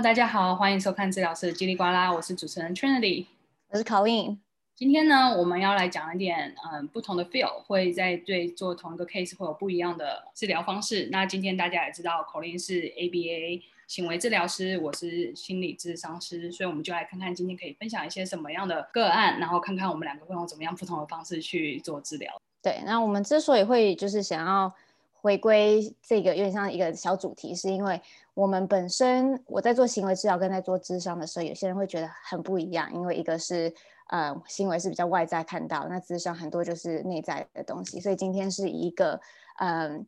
Hello，大家好，欢迎收看治疗师叽里呱啦，我是主持人 Trinity，我是 Colleen。今天呢，我们要来讲一点嗯不同的 field，会在对做同一个 case 会有不一样的治疗方式。那今天大家也知道，Colleen 是 ABA 行为治疗师，我是心理咨商师，所以我们就来看看今天可以分享一些什么样的个案，然后看看我们两个会用怎么样不同的方式去做治疗。对，那我们之所以会就是想要。回归这个有点像一个小主题，是因为我们本身我在做行为治疗跟在做咨商的时候，有些人会觉得很不一样，因为一个是呃行为是比较外在看到，那咨商很多就是内在的东西，所以今天是一个嗯、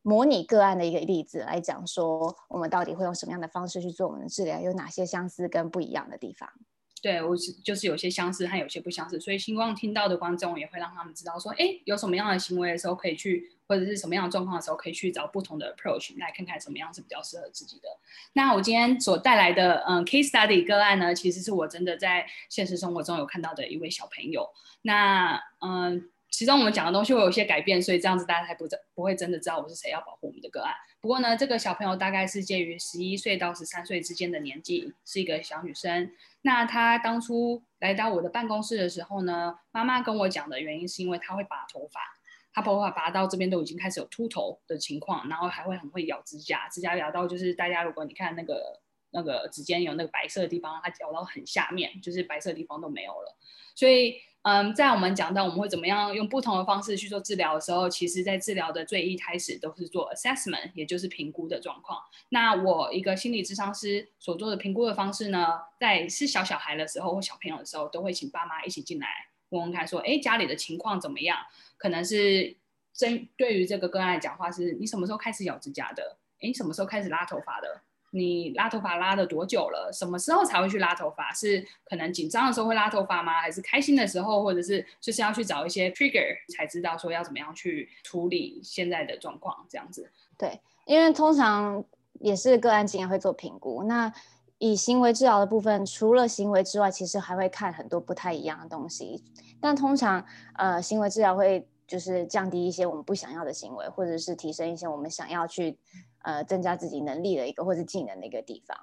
模拟个案的一个例子来讲说，我们到底会用什么样的方式去做我们的治疗，有哪些相似跟不一样的地方。对，我是就是有些相似还有些不相似，所以希望听到的观众也会让他们知道说，哎，有什么样的行为的时候可以去，或者是什么样的状况的时候可以去找不同的 approach 来看看什么样是比较适合自己的。那我今天所带来的嗯 case study 个案呢，其实是我真的在现实生活中有看到的一位小朋友。那嗯。其中我们讲的东西会有一些改变，所以这样子大家才不不会真的知道我是谁，要保护我们的个案。不过呢，这个小朋友大概是介于十一岁到十三岁之间的年纪，是一个小女生。那她当初来到我的办公室的时候呢，妈妈跟我讲的原因是因为她会拔头发，他头发拔到这边都已经开始有秃头的情况，然后还会很会咬指甲，指甲咬到就是大家如果你看那个那个指尖有那个白色的地方，它咬到很下面，就是白色地方都没有了，所以。嗯，在我们讲到我们会怎么样用不同的方式去做治疗的时候，其实，在治疗的最一开始都是做 assessment，也就是评估的状况。那我一个心理咨商师所做的评估的方式呢，在是小小孩的时候或小朋友的时候，都会请爸妈一起进来问问看，说，哎，家里的情况怎么样？可能是针对于这个个案来讲话，是你什么时候开始咬指甲的？哎，什么时候开始拉头发的？你拉头发拉了多久了？什么时候才会去拉头发？是可能紧张的时候会拉头发吗？还是开心的时候？或者是就是要去找一些 trigger 才知道说要怎么样去处理现在的状况？这样子。对，因为通常也是个案经验会做评估。那以行为治疗的部分，除了行为之外，其实还会看很多不太一样的东西。但通常呃，行为治疗会就是降低一些我们不想要的行为，或者是提升一些我们想要去。呃，增加自己能力的一个或是技能的一个地方。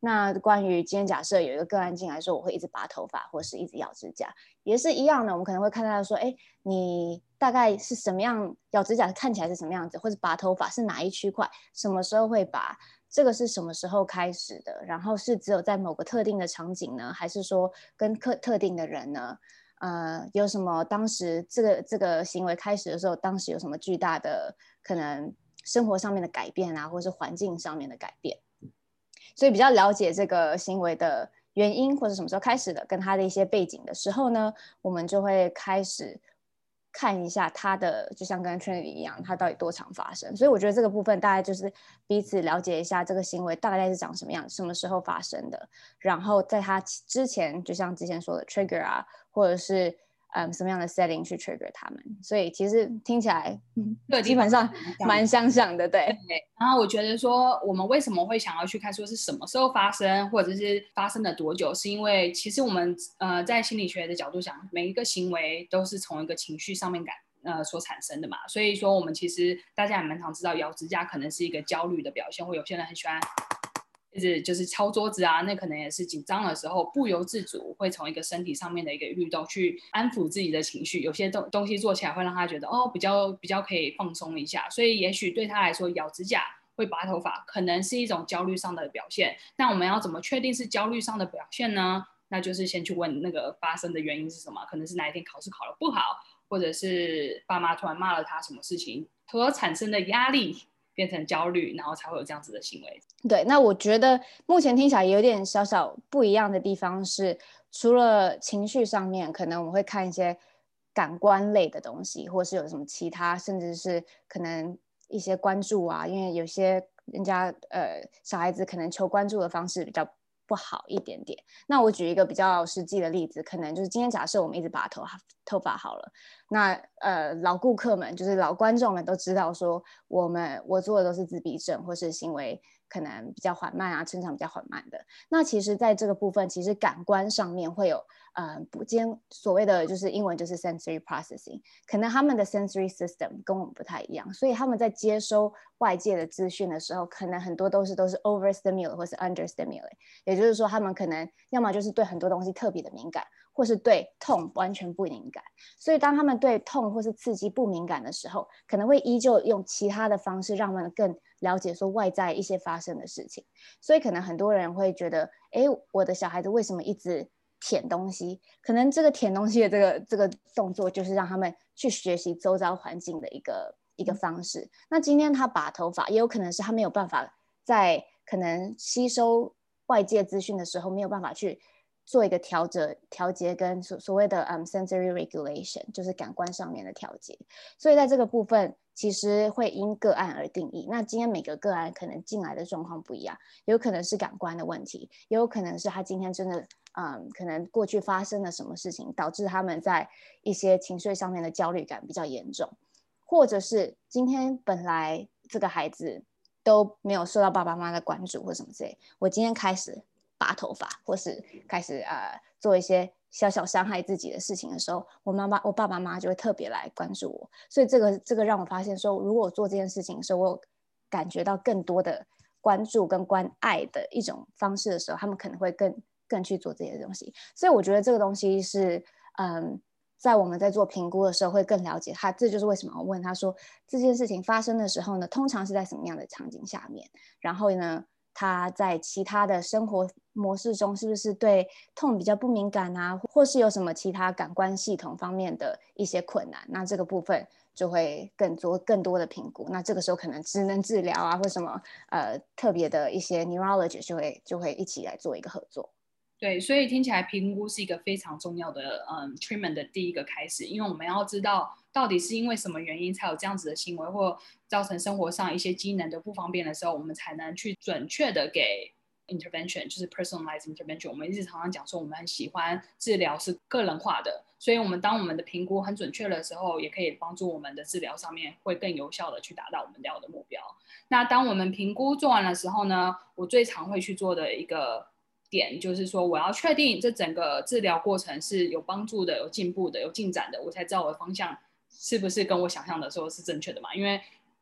那关于今天假设有一个个案进来说，我会一直拔头发或是一直咬指甲，也是一样的。我们可能会看到说，哎，你大概是什么样咬指甲看起来是什么样子，或者拔头发是哪一区块，什么时候会拔，这个是什么时候开始的？然后是只有在某个特定的场景呢，还是说跟特特定的人呢？呃，有什么当时这个这个行为开始的时候，当时有什么巨大的可能？生活上面的改变啊，或是环境上面的改变，所以比较了解这个行为的原因，或者什么时候开始的，跟他的一些背景的时候呢，我们就会开始看一下他的，就像跟 Trinity 一样，他到底多常发生。所以我觉得这个部分大概就是彼此了解一下这个行为大概是长什么样，什么时候发生的，然后在他之前，就像之前说的 trigger 啊，或者是。嗯，什么样的 setting 去 trigger 他们？所以其实听起来，对，基本上蛮相像的，对。对。然后我觉得说，我们为什么会想要去看说是什么时候发生，或者是发生了多久，是因为其实我们呃在心理学的角度讲，每一个行为都是从一个情绪上面感呃所产生的嘛。所以说，我们其实大家也蛮常知道，咬指甲可能是一个焦虑的表现，或有些人很喜欢。就是就是敲桌子啊，那可能也是紧张的时候，不由自主会从一个身体上面的一个律动去安抚自己的情绪。有些东东西做起来会让他觉得哦，比较比较可以放松一下。所以也许对他来说，咬指甲会拔头发，可能是一种焦虑上的表现。那我们要怎么确定是焦虑上的表现呢？那就是先去问那个发生的原因是什么？可能是哪一天考试考得不好，或者是爸妈突然骂了他什么事情所产生的压力。变成焦虑，然后才会有这样子的行为。对，那我觉得目前听起来有点小小不一样的地方是，除了情绪上面，可能我们会看一些感官类的东西，或是有什么其他，甚至是可能一些关注啊，因为有些人家呃小孩子可能求关注的方式比较。不好一点点。那我举一个比较实际的例子，可能就是今天假设我们一直把头头发好了，那呃老顾客们就是老观众们都知道说，我们我做的都是自闭症或是行为可能比较缓慢啊，成长比较缓慢的。那其实在这个部分，其实感官上面会有呃，不兼所谓的就是英文就是 sensory processing，可能他们的 sensory system 跟我们不太一样，所以他们在接收外界的资讯的时候，可能很多都是都是 overstimulate 或是 understimulate，也就是说他们可能要么就是对很多东西特别的敏感。或是对痛完全不敏感，所以当他们对痛或是刺激不敏感的时候，可能会依旧用其他的方式让他们更了解说外在一些发生的事情。所以可能很多人会觉得，哎，我的小孩子为什么一直舔东西？可能这个舔东西的这个这个动作，就是让他们去学习周遭环境的一个一个方式。那今天他拔头发，也有可能是他没有办法在可能吸收外界资讯的时候，没有办法去。做一个调整、调节跟所所谓的嗯、um, sensory regulation，就是感官上面的调节。所以在这个部分，其实会因个案而定义。那今天每个个案可能进来的状况不一样，有可能是感官的问题，也有可能是他今天真的嗯，可能过去发生了什么事情，导致他们在一些情绪上面的焦虑感比较严重，或者是今天本来这个孩子都没有受到爸爸妈妈的关注或什么之类，我今天开始。拔头发，或是开始呃做一些小小伤害自己的事情的时候，我妈妈、我爸爸妈妈就会特别来关注我。所以这个这个让我发现说，如果我做这件事情的时候，我感觉到更多的关注跟关爱的一种方式的时候，他们可能会更更去做这些东西。所以我觉得这个东西是嗯，在我们在做评估的时候会更了解他。这就是为什么我问他说这件事情发生的时候呢，通常是在什么样的场景下面？然后呢，他在其他的生活模式中是不是对痛比较不敏感啊，或是有什么其他感官系统方面的一些困难？那这个部分就会更多更多的评估。那这个时候可能只能治疗啊，或什么呃特别的一些 neurologist 就会就会一起来做一个合作。对，所以听起来评估是一个非常重要的嗯 treatment 的第一个开始，因为我们要知道到底是因为什么原因才有这样子的行为，或造成生活上一些机能的不方便的时候，我们才能去准确的给 intervention，就是 personalized intervention。我们一直常常讲说，我们很喜欢治疗是个人化的，所以我们当我们的评估很准确的时候，也可以帮助我们的治疗上面会更有效的去达到我们要的目标。那当我们评估做完的时候呢，我最常会去做的一个。点就是说，我要确定这整个治疗过程是有帮助的、有进步的、有进展的，我才知道我的方向是不是跟我想象的时候是正确的嘛？因为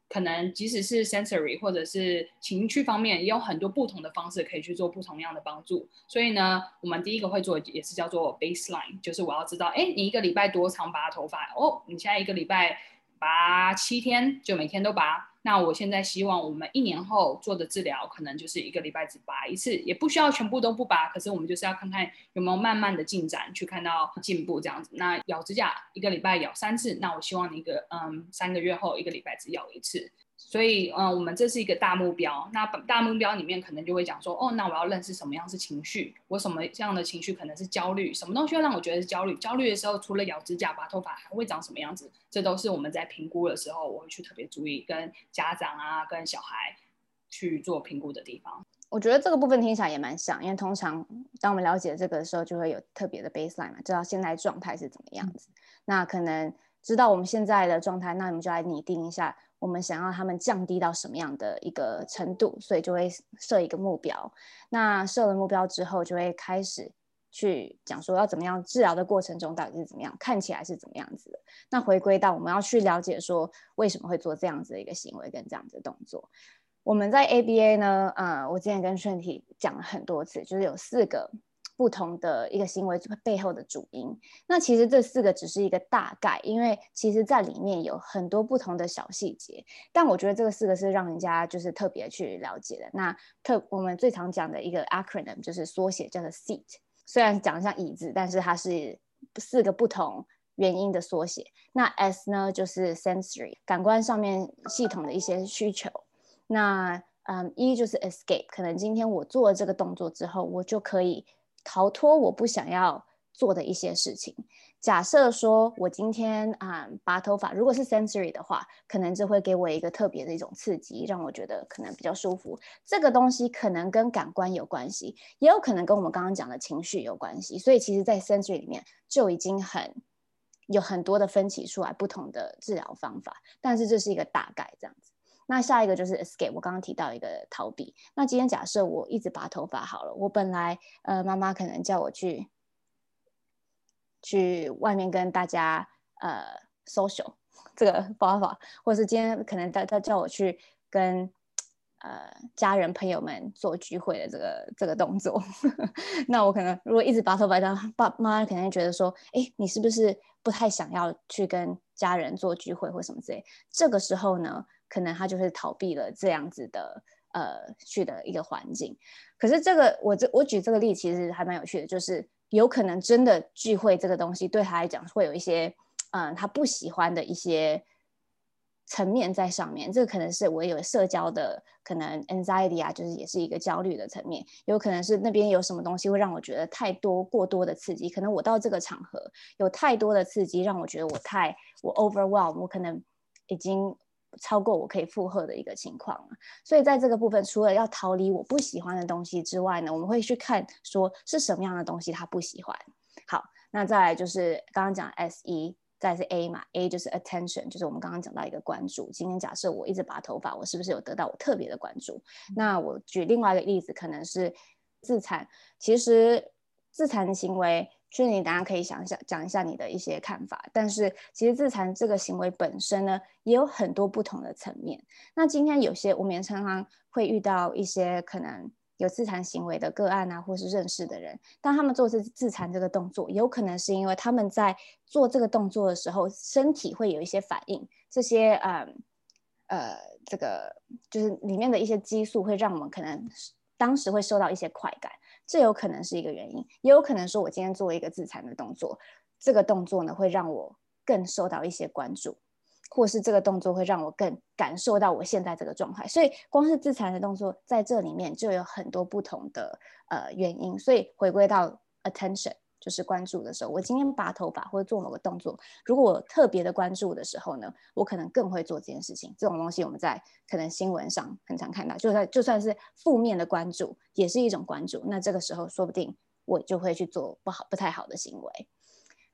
可能即使是 sensory 或者是情绪方面，也有很多不同的方式可以去做不同样的帮助。所以呢，我们第一个会做也是叫做 baseline，就是我要知道，哎，你一个礼拜多长拔头发？哦，你现在一个礼拜拔七天，就每天都拔。那我现在希望我们一年后做的治疗，可能就是一个礼拜只拔一次，也不需要全部都不拔。可是我们就是要看看有没有慢慢的进展，去看到进步这样子。那咬指甲一个礼拜咬三次，那我希望你一个嗯三个月后一个礼拜只咬一次。所以，嗯，我们这是一个大目标。那大目标里面可能就会讲说，哦，那我要认识什么样是情绪？我什么这样的情绪可能是焦虑？什么东西会让我觉得是焦虑？焦虑的时候，除了咬指甲、拔头发，还会长什么样子？这都是我们在评估的时候，我会去特别注意，跟家长啊、跟小孩去做评估的地方。我觉得这个部分听起来也蛮像，因为通常当我们了解这个的时候，就会有特别的 baseline 嘛，知道现在状态是怎么样子。嗯、那可能知道我们现在的状态，那我们就来拟定一下。我们想要他们降低到什么样的一个程度，所以就会设一个目标。那设了目标之后，就会开始去讲说要怎么样治疗的过程中到底是怎么样，看起来是怎么样子的。那回归到我们要去了解说为什么会做这样子的一个行为跟这样子的动作。我们在 ABA 呢，呃，我之前跟顺体讲了很多次，就是有四个。不同的一个行为背后的主因，那其实这四个只是一个大概，因为其实在里面有很多不同的小细节。但我觉得这个四个是让人家就是特别去了解的。那特我们最常讲的一个 acronym 就是缩写，叫做 SEAT。虽然讲像椅子，但是它是四个不同原因的缩写。那 S 呢，就是 sensory 感官上面系统的一些需求。那嗯，E 就是 escape，可能今天我做了这个动作之后，我就可以。逃脱我不想要做的一些事情。假设说我今天啊、拔头发，如果是 sensory 的话，可能就会给我一个特别的一种刺激，让我觉得可能比较舒服。这个东西可能跟感官有关系，也有可能跟我们刚刚讲的情绪有关系。所以其实，在 sensory 里面就已经很有很多的分歧出来不同的治疗方法。但是这是一个大概这样子。那下一个就是 escape，我刚刚提到一个逃避。那今天假设我一直拔头发好了，我本来呃妈妈可能叫我去去外面跟大家呃 social 这个方法，或是今天可能他他叫我去跟呃家人朋友们做聚会的这个这个动作，那我可能如果一直拔头发，他爸妈可能会觉得说，哎，你是不是不太想要去跟家人做聚会或什么之类？这个时候呢？可能他就是逃避了这样子的呃去的一个环境，可是这个我这我举这个例其实还蛮有趣的，就是有可能真的聚会这个东西对他来讲会有一些嗯、他不喜欢的一些层面在上面，这个可能是我有社交的可能 anxiety 啊，就是也是一个焦虑的层面，有可能是那边有什么东西会让我觉得太多过多的刺激，可能我到这个场合有太多的刺激让我觉得我太我 overwhelm，我可能已经。超过我可以负荷的一个情况，所以在这个部分，除了要逃离我不喜欢的东西之外呢，我们会去看说是什么样的东西他不喜欢。好，那再来就是刚刚讲 S E，再是 A 嘛，A 就是 attention，就是我们刚刚讲到一个关注。今天假设我一直拔头发，我是不是有得到我特别的关注？那我举另外一个例子，可能是自残。其实自残的行为。所以你等下可以想一下，讲一下你的一些看法。但是其实自残这个行为本身呢，也有很多不同的层面。那今天有些我们常常会遇到一些可能有自残行为的个案啊，或是认识的人，当他们做自自残这个动作，有可能是因为他们在做这个动作的时候，身体会有一些反应，这些呃呃，这个就是里面的一些激素会让我们可能当时会受到一些快感。这有可能是一个原因，也有可能说，我今天做一个自残的动作，这个动作呢会让我更受到一些关注，或是这个动作会让我更感受到我现在这个状态。所以，光是自残的动作在这里面就有很多不同的呃原因。所以，回归到 attention。就是关注的时候，我今天拔头发或者做某个动作，如果我特别的关注的时候呢，我可能更会做这件事情。这种东西我们在可能新闻上很常看到，就算就算是负面的关注，也是一种关注。那这个时候说不定我就会去做不好、不太好的行为。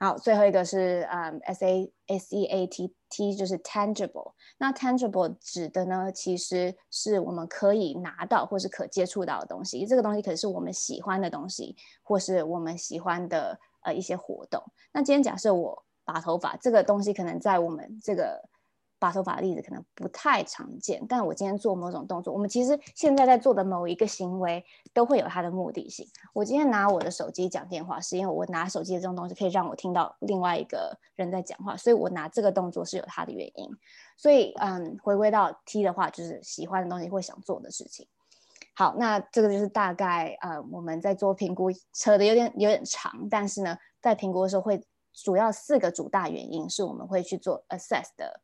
好，最后一个是嗯，S A S E A T T 就是 tangible。那 tangible 指的呢，其实是我们可以拿到或是可接触到的东西。这个东西可是我们喜欢的东西，或是我们喜欢的呃一些活动。那今天假设我拔头发，这个东西可能在我们这个。拔头发的例子可能不太常见，但我今天做某种动作，我们其实现在在做的某一个行为都会有它的目的性。我今天拿我的手机讲电话，是因为我拿手机的这种东西可以让我听到另外一个人在讲话，所以我拿这个动作是有它的原因。所以，嗯，回归到 T 的话，就是喜欢的东西会想做的事情。好，那这个就是大概，呃，我们在做评估，扯得有点有点长，但是呢，在评估的时候会主要四个主大原因是我们会去做 assess 的。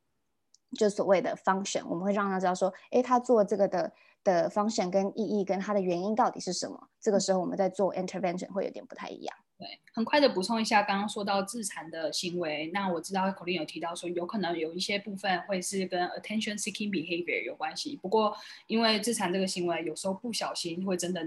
就所谓的 function，我们会让他知道说，诶，他做这个的的 function 跟意义跟他的原因到底是什么？这个时候我们在做 intervention 会有点不太一样。对，很快的补充一下，刚刚说到自残的行为，那我知道 Colleen 有提到说，有可能有一些部分会是跟 attention seeking behavior 有关系。不过，因为自残这个行为有时候不小心会真的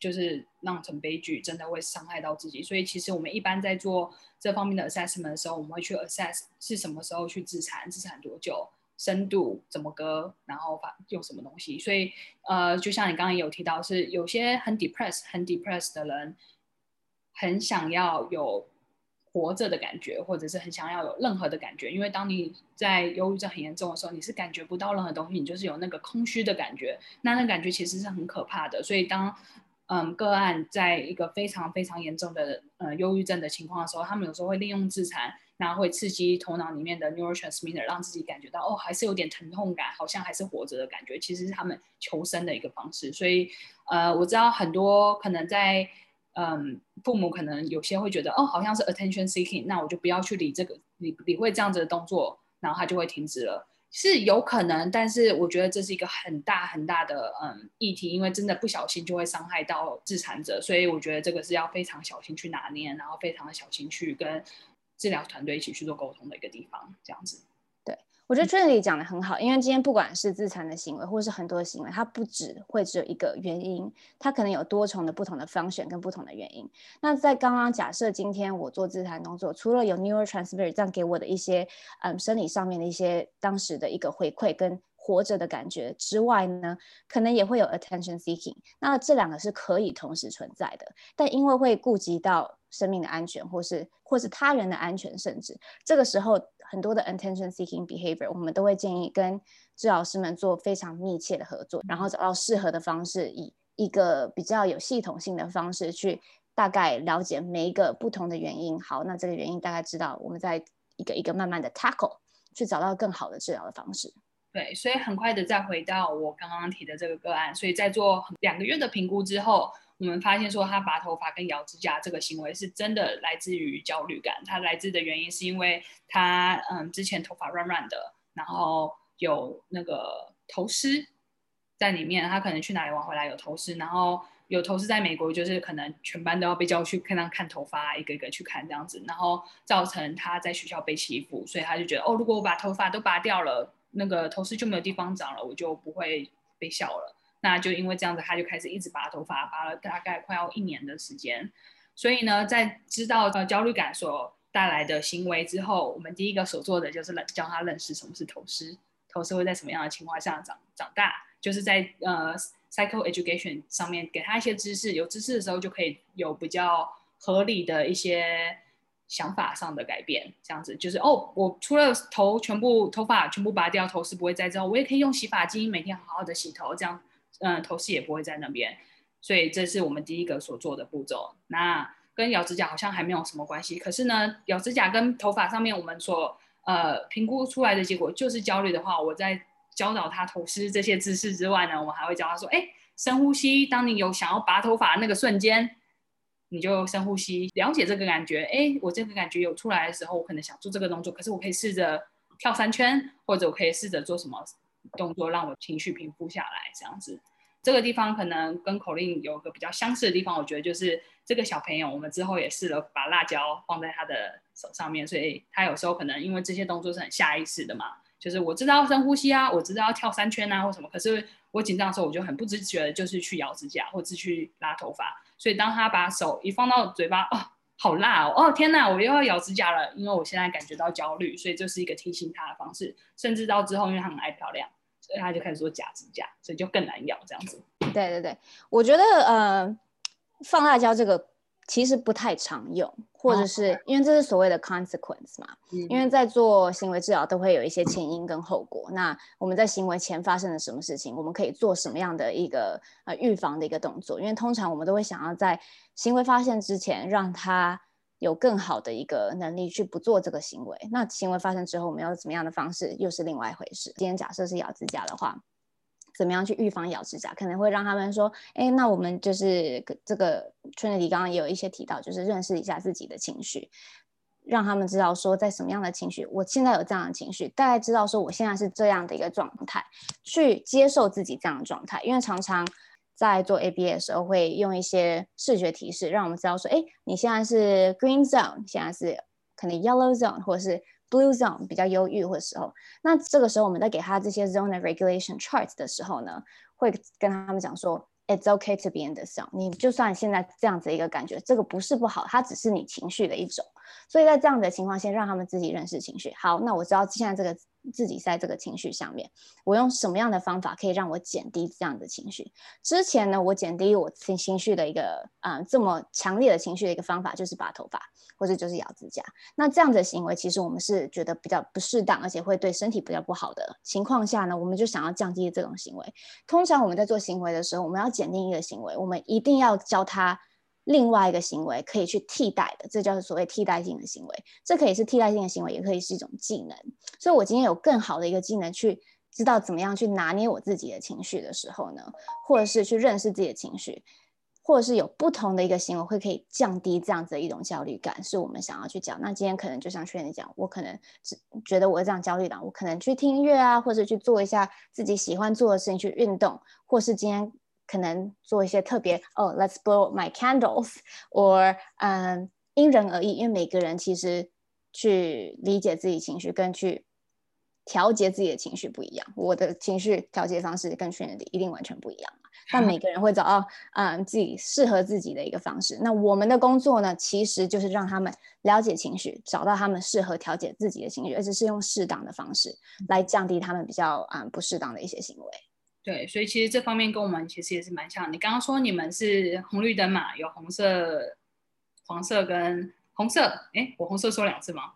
就是酿成悲剧，真的会伤害到自己，所以其实我们一般在做这方面的 assessment 的时候，我们会去 assess 是什么时候去自残，自残多久。深度怎么割，然后发用什么东西？所以，呃，就像你刚刚也有提到，是有些很 depressed、很 depressed 的人，很想要有活着的感觉，或者是很想要有任何的感觉。因为当你在忧郁症很严重的时候，你是感觉不到任何东西，你就是有那个空虚的感觉。那那感觉其实是很可怕的。所以当嗯个案在一个非常非常严重的呃忧郁症的情况的时候，他们有时候会利用自残。然后会刺激头脑里面的 neurotransmitter，让自己感觉到哦，还是有点疼痛感，好像还是活着的感觉。其实是他们求生的一个方式。所以，呃，我知道很多可能在，嗯，父母可能有些会觉得哦，好像是 attention seeking，那我就不要去理这个，理理会这样子的动作，然后他就会停止了。是有可能，但是我觉得这是一个很大很大的嗯议题，因为真的不小心就会伤害到自残者，所以我觉得这个是要非常小心去拿捏，然后非常小心去跟。治疗团队一起去做沟通的一个地方，这样子。对，我觉得 Trinity 讲的很好，因为今天不管是自残的行为，或是很多的行为，它不只会只有一个原因，它可能有多重的不同的 function 跟不同的原因。那在刚刚假设今天我做自残工作，除了有 neurotransmitter 这样给我的一些嗯生理上面的一些当时的一个回馈跟活着的感觉之外呢，可能也会有 attention seeking。那这两个是可以同时存在的，但因为会顾及到生命的安全，或是或是他人的安全，甚至这个时候很多的 attention seeking behavior，我们都会建议跟治疗师们做非常密切的合作，然后找到适合的方式，以一个比较有系统性的方式去大概了解每一个不同的原因。好，那这个原因大概知道，我们再一个一个慢慢的 tackle，去找到更好的治疗的方式。对，所以很快的再回到我刚刚提的这个个案，所以在做两个月的评估之后，我们发现说他拔头发跟咬指甲这个行为是真的来自于焦虑感，他来自的原因是因为他嗯之前头发软软的，然后有那个头丝在里面，他可能去哪里玩回来有头虱，然后有头丝在美国就是可能全班都要被叫去看他看头发，一个一个去看这样子，然后造成他在学校被欺负，所以他就觉得哦，如果我把头发都拔掉了。那个头丝就没有地方长了，我就不会被笑了。那就因为这样子，他就开始一直拔头发，拔了大概快要一年的时间。所以呢，在知道呃焦虑感所带来的行为之后，我们第一个所做的就是教他认识什么是头丝，头丝会在什么样的情况下长长大，就是在呃 psycho education 上面给他一些知识，有知识的时候就可以有比较合理的一些。想法上的改变，这样子就是哦，我除了头全部头发全部拔掉，头丝不会再之后，我也可以用洗发精每天好好的洗头，这样，嗯，头丝也不会在那边。所以这是我们第一个所做的步骤。那跟咬指甲好像还没有什么关系，可是呢，咬指甲跟头发上面我们所呃评估出来的结果就是焦虑的话，我在教导他头丝这些知识之外呢，我们还会教他说，哎，深呼吸，当你有想要拔头发那个瞬间。你就深呼吸，了解这个感觉。哎，我这个感觉有出来的时候，我可能想做这个动作，可是我可以试着跳三圈，或者我可以试着做什么动作，让我情绪平复下来。这样子，这个地方可能跟口令有个比较相似的地方，我觉得就是这个小朋友，我们之后也试了把辣椒放在他的手上面，所以他有时候可能因为这些动作是很下意识的嘛，就是我知道深呼吸啊，我知道要跳三圈啊，或什么，可是我紧张的时候，我就很不自觉的就是去咬指甲，或者去拉头发。所以当他把手一放到嘴巴，哦，好辣哦！哦天哪，我又要咬指甲了，因为我现在感觉到焦虑，所以这是一个提醒他的方式。甚至到之后，因为他很爱漂亮，所以他就开始做假指甲，所以就更难咬这样子。对对对，我觉得呃，放辣椒这个。其实不太常用，或者是因为这是所谓的 consequence 嘛，嗯、因为在做行为治疗都会有一些前因跟后果。那我们在行为前发生了什么事情，我们可以做什么样的一个呃预防的一个动作？因为通常我们都会想要在行为发现之前，让他有更好的一个能力去不做这个行为。那行为发生之后，我们要怎么样的方式，又是另外一回事。今天假设是咬指甲的话。怎么样去预防咬指甲？可能会让他们说，哎，那我们就是这个 Trinity 刚刚也有一些提到，就是认识一下自己的情绪，让他们知道说，在什么样的情绪，我现在有这样的情绪，大概知道说我现在是这样的一个状态，去接受自己这样的状态。因为常常在做 ABA 的时候，会用一些视觉提示，让我们知道说，哎，你现在是 Green Zone，现在是可能 Yellow Zone，或者是。Blue zone 比较忧郁或时候，那这个时候我们在给他这些 zone regulation charts 的时候呢，会跟他们讲说，It's okay to be in this zone。你就算现在这样子一个感觉，这个不是不好，它只是你情绪的一种。所以在这样的情况下，让他们自己认识情绪。好，那我知道现在这个。自己在这个情绪上面，我用什么样的方法可以让我减低这样的情绪？之前呢，我减低我情情绪的一个啊、这么强烈的情绪的一个方法就是拔头发，或者就是咬指甲。那这样的行为其实我们是觉得比较不适当，而且会对身体比较不好的情况下呢，我们就想要降低这种行为。通常我们在做行为的时候，我们要减定一个行为，我们一定要教他。另外一个行为可以去替代的，这叫做所谓替代性的行为。这可以是替代性的行为，也可以是一种技能。所以我今天有更好的一个技能，去知道怎么样去拿捏我自己的情绪的时候呢，或者是去认识自己的情绪，或者是有不同的一个行为会可以降低这样子的一种焦虑感，是我们想要去讲。那今天可能就像劝你讲，我可能只觉得我这样焦虑的，我可能去听音乐啊，或者去做一下自己喜欢做的事情，去运动，或是今天。可能做一些特别哦，oh，Let's blow my candles，or 嗯，因人而异，因为每个人其实去理解自己情绪跟去调节自己的情绪不一样。我的情绪调节方式跟 Trinity 一定完全不一样。但每个人会找到嗯自己适合自己的一个方式。那我们的工作呢，其实就是让他们了解情绪，找到他们适合调节自己的情绪，而且是用适当的方式来降低他们比较嗯不适当的一些行为。对，所以其实这方面跟我们其实也是蛮像。你刚刚说你们是红绿灯嘛，有红色、黄色跟红色。哎，我红色说两次吗？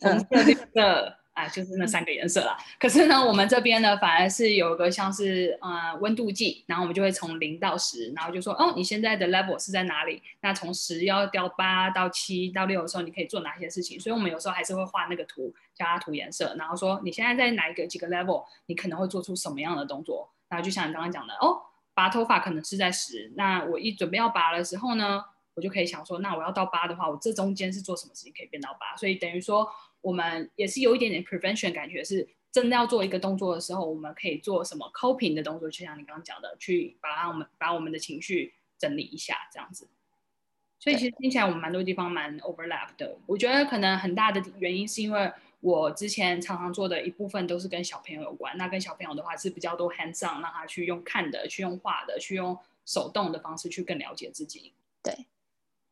红色、绿色。啊，就是那三个颜色啦。可是呢，我们这边呢，反而是有一个像是呃温度计，然后我们就会从零到十，然后就说哦，你现在的 level 是在哪里？那从十要掉八到七到六的时候，你可以做哪些事情？所以我们有时候还是会画那个图，叫它涂颜色，然后说你现在在哪一个几个 level，你可能会做出什么样的动作？然后就像你刚刚讲的，哦，拔头发可能是在十，那我一准备要拔的时候呢，我就可以想说，那我要到八的话，我这中间是做什么事情可以变到八？所以等于说。我们也是有一点点 prevention 感觉，是真的要做一个动作的时候，我们可以做什么 coping 的动作，就像你刚刚讲的，去把我们把我们的情绪整理一下，这样子。所以其实听起来我们蛮多地方蛮 overlap 的。我觉得可能很大的原因是因为我之前常常做的一部分都是跟小朋友有关，那跟小朋友的话是比较多 hands on，让他去用看的，去用画的，去用手动的方式去更了解自己。对，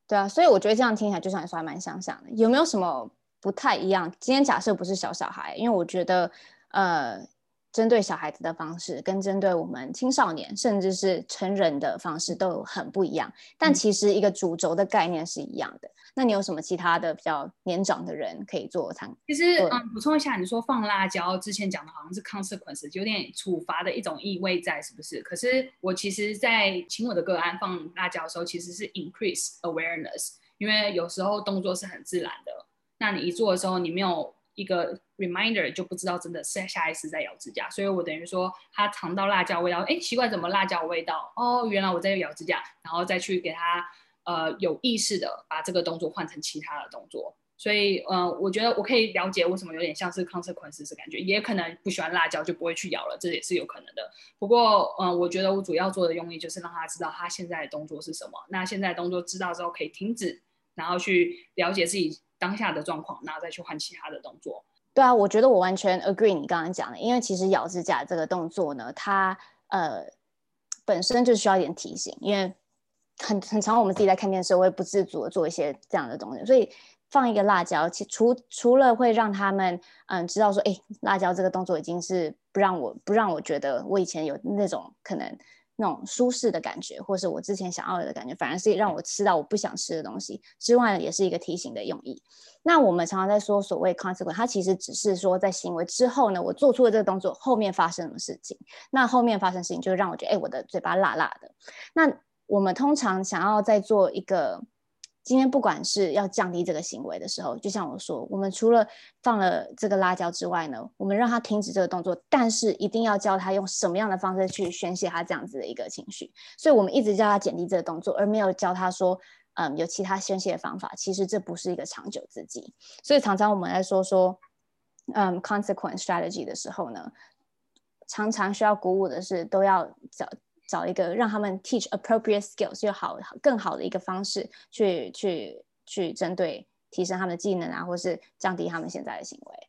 对啊，所以我觉得这样听起来就像你说还蛮相像的。有没有什么？不太一样。今天假设不是小小孩，因为我觉得，呃，针对小孩子的方式跟针对我们青少年甚至是成人的方式都很不一样。但其实一个主轴的概念是一样的。嗯、那你有什么其他的比较年长的人可以做参考？其实，嗯，补充一下，你说放辣椒之前讲的好像是 consequence，有点处罚的一种意味在，是不是？可是我其实，在请我的个案放辣椒的时候，其实是 increase awareness，因为有时候动作是很自然的。那你一做的时候，你没有一个 reminder，就不知道真的是下意识在咬指甲。所以我等于说，他尝到辣椒味道，哎，奇怪，怎么辣椒味道？哦，原来我在咬指甲，然后再去给他呃有意识的把这个动作换成其他的动作。所以，呃，我觉得我可以了解为什么有点像是 consequences 的感觉，也可能不喜欢辣椒就不会去咬了，这也是有可能的。不过，嗯、呃，我觉得我主要做的用意就是让他知道他现在的动作是什么。那现在动作知道之后可以停止，然后去了解自己。当下的状况，然后再去换其他的动作。对啊，我觉得我完全 agree 你刚刚讲的，因为其实咬指甲这个动作呢，它呃本身就需要一点提醒，因为很很常我们自己在看电视，我也不自主的做一些这样的东西，所以放一个辣椒，其除除了会让他们嗯、知道说，哎，辣椒这个动作已经是不让我不让我觉得我以前有那种可能。那种舒适的感觉，或是我之前想要的感觉，反而是让我吃到我不想吃的东西之外，也是一个提醒的用意。那我们常常在说所谓 consequence，它其实只是说在行为之后呢，我做出了这个动作，后面发生什么事情。那后面发生事情，就让我觉得，哎，我的嘴巴辣辣的。那我们通常想要在做一个。今天不管是要降低这个行为的时候，就像我说，我们除了放了这个辣椒之外呢，我们让他停止这个动作，但是一定要教他用什么样的方式去宣泄他这样子的一个情绪。所以我们一直叫他减低这个动作，而没有教他说，嗯，有其他宣泄的方法。其实这不是一个长久之计。所以常常我们来说说，嗯，consequence strategy 的时候呢，常常需要鼓舞的是都要找。找一个让他们 teach appropriate skills 就好更好的一个方式去去去针对提升他们的技能啊，或是降低他们现在的行为。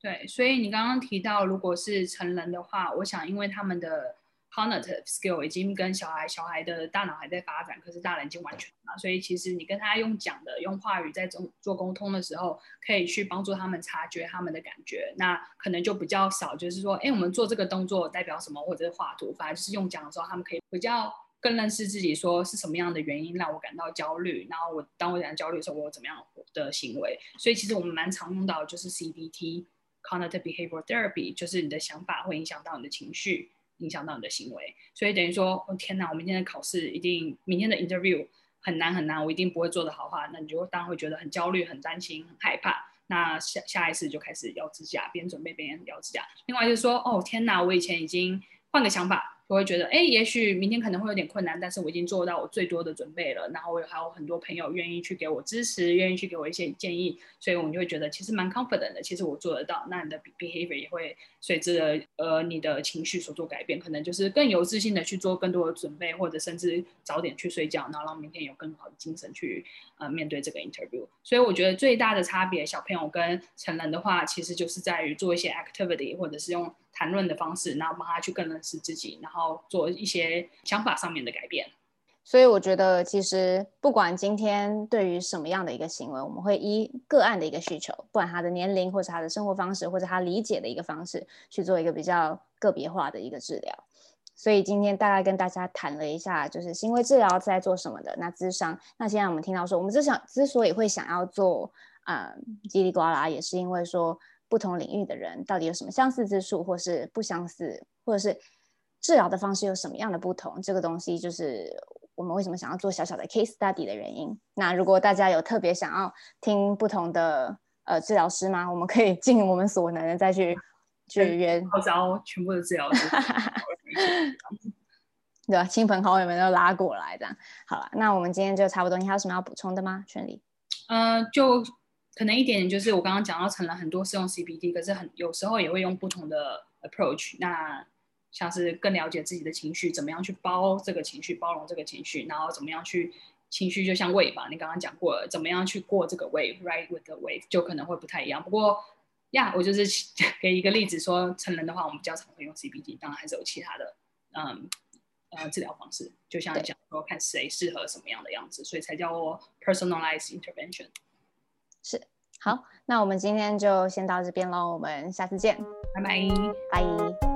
对，所以你刚刚提到，如果是成人的话，我想因为他们的。Cognitive skill 已经跟小孩，小孩的大脑还在发展，可是大人已经完全了。所以其实你跟他用讲的、用话语在做做沟通的时候，可以去帮助他们察觉他们的感觉。那可能就比较少，就是说，哎，我们做这个动作代表什么，或者是画图，反正就是用讲的时候，他们可以比较更认识自己，说是什么样的原因让我感到焦虑。然后我当我感到焦虑的时候，我有怎么样的行为。所以其实我们蛮常用到就是 CBT（Cognitive Behavior Therapy），就是你的想法会影响到你的情绪。影响到你的行为，所以等于说，哦天哪，我明天的考试一定，明天的 interview 很难很难，我一定不会做得好话，那你就当然会觉得很焦虑、很担心、很害怕。那下下一次就开始咬指甲，边准备边咬指甲。另外就是说，哦天哪，我以前已经换个想法。我会觉得，哎，也许明天可能会有点困难，但是我已经做到我最多的准备了。然后我还有很多朋友愿意去给我支持，愿意去给我一些建议，所以我们就会觉得其实蛮 confident 的。其实我做得到，那你的 behavior 也会随着呃你的情绪所做改变，可能就是更有自信的去做更多的准备，或者甚至早点去睡觉，然后让明天有更好的精神去呃面对这个 interview。所以我觉得最大的差别，小朋友跟成人的话，其实就是在于做一些 activity，或者是用。谈论的方式，然后帮他去更认识自己，然后做一些想法上面的改变。所以我觉得，其实不管今天对于什么样的一个行为，我们会依个案的一个需求，不管他的年龄，或者他的生活方式，或者他理解的一个方式，去做一个比较个别化的一个治疗。所以今天大概跟大家谈了一下，就是行为治疗在做什么的。那智商，那现在我们听到说，我们之想之所以会想要做啊叽里呱啦，也是因为说不同领域的人到底有什么相似之处，或是不相似，或者是治疗的方式有什么样的不同，这个东西就是。我们为什么想要做小小的 case study 的原因？那如果大家有特别想要听不同的呃治疗师吗？我们可以尽我们所能的再去 去约号召全部的治疗师，对吧？亲朋好友们都拉过来，这样好了。那我们今天就差不多，你还有什么要补充的吗？全力？嗯、呃，就可能一点点，就是我刚刚讲到，成了很多是用 CBD，可是很有时候也会用不同的 approach。那像是更了解自己的情绪，怎么样去包这个情绪，包容这个情绪，然后怎么样去情绪就像 wave 吧，你刚刚讲过了，怎么样去过这个 wave，ride with the wave 就可能会不太一样。不过呀，我就是 给一个例子说，成人的话，我们比较常会用 CBT，当然还是有其他的，嗯呃治疗方式，就像讲说看谁适合什么样的样子，所以才叫做 personalized intervention。是，好，那我们今天就先到这边喽，我们下次见，拜拜，拜。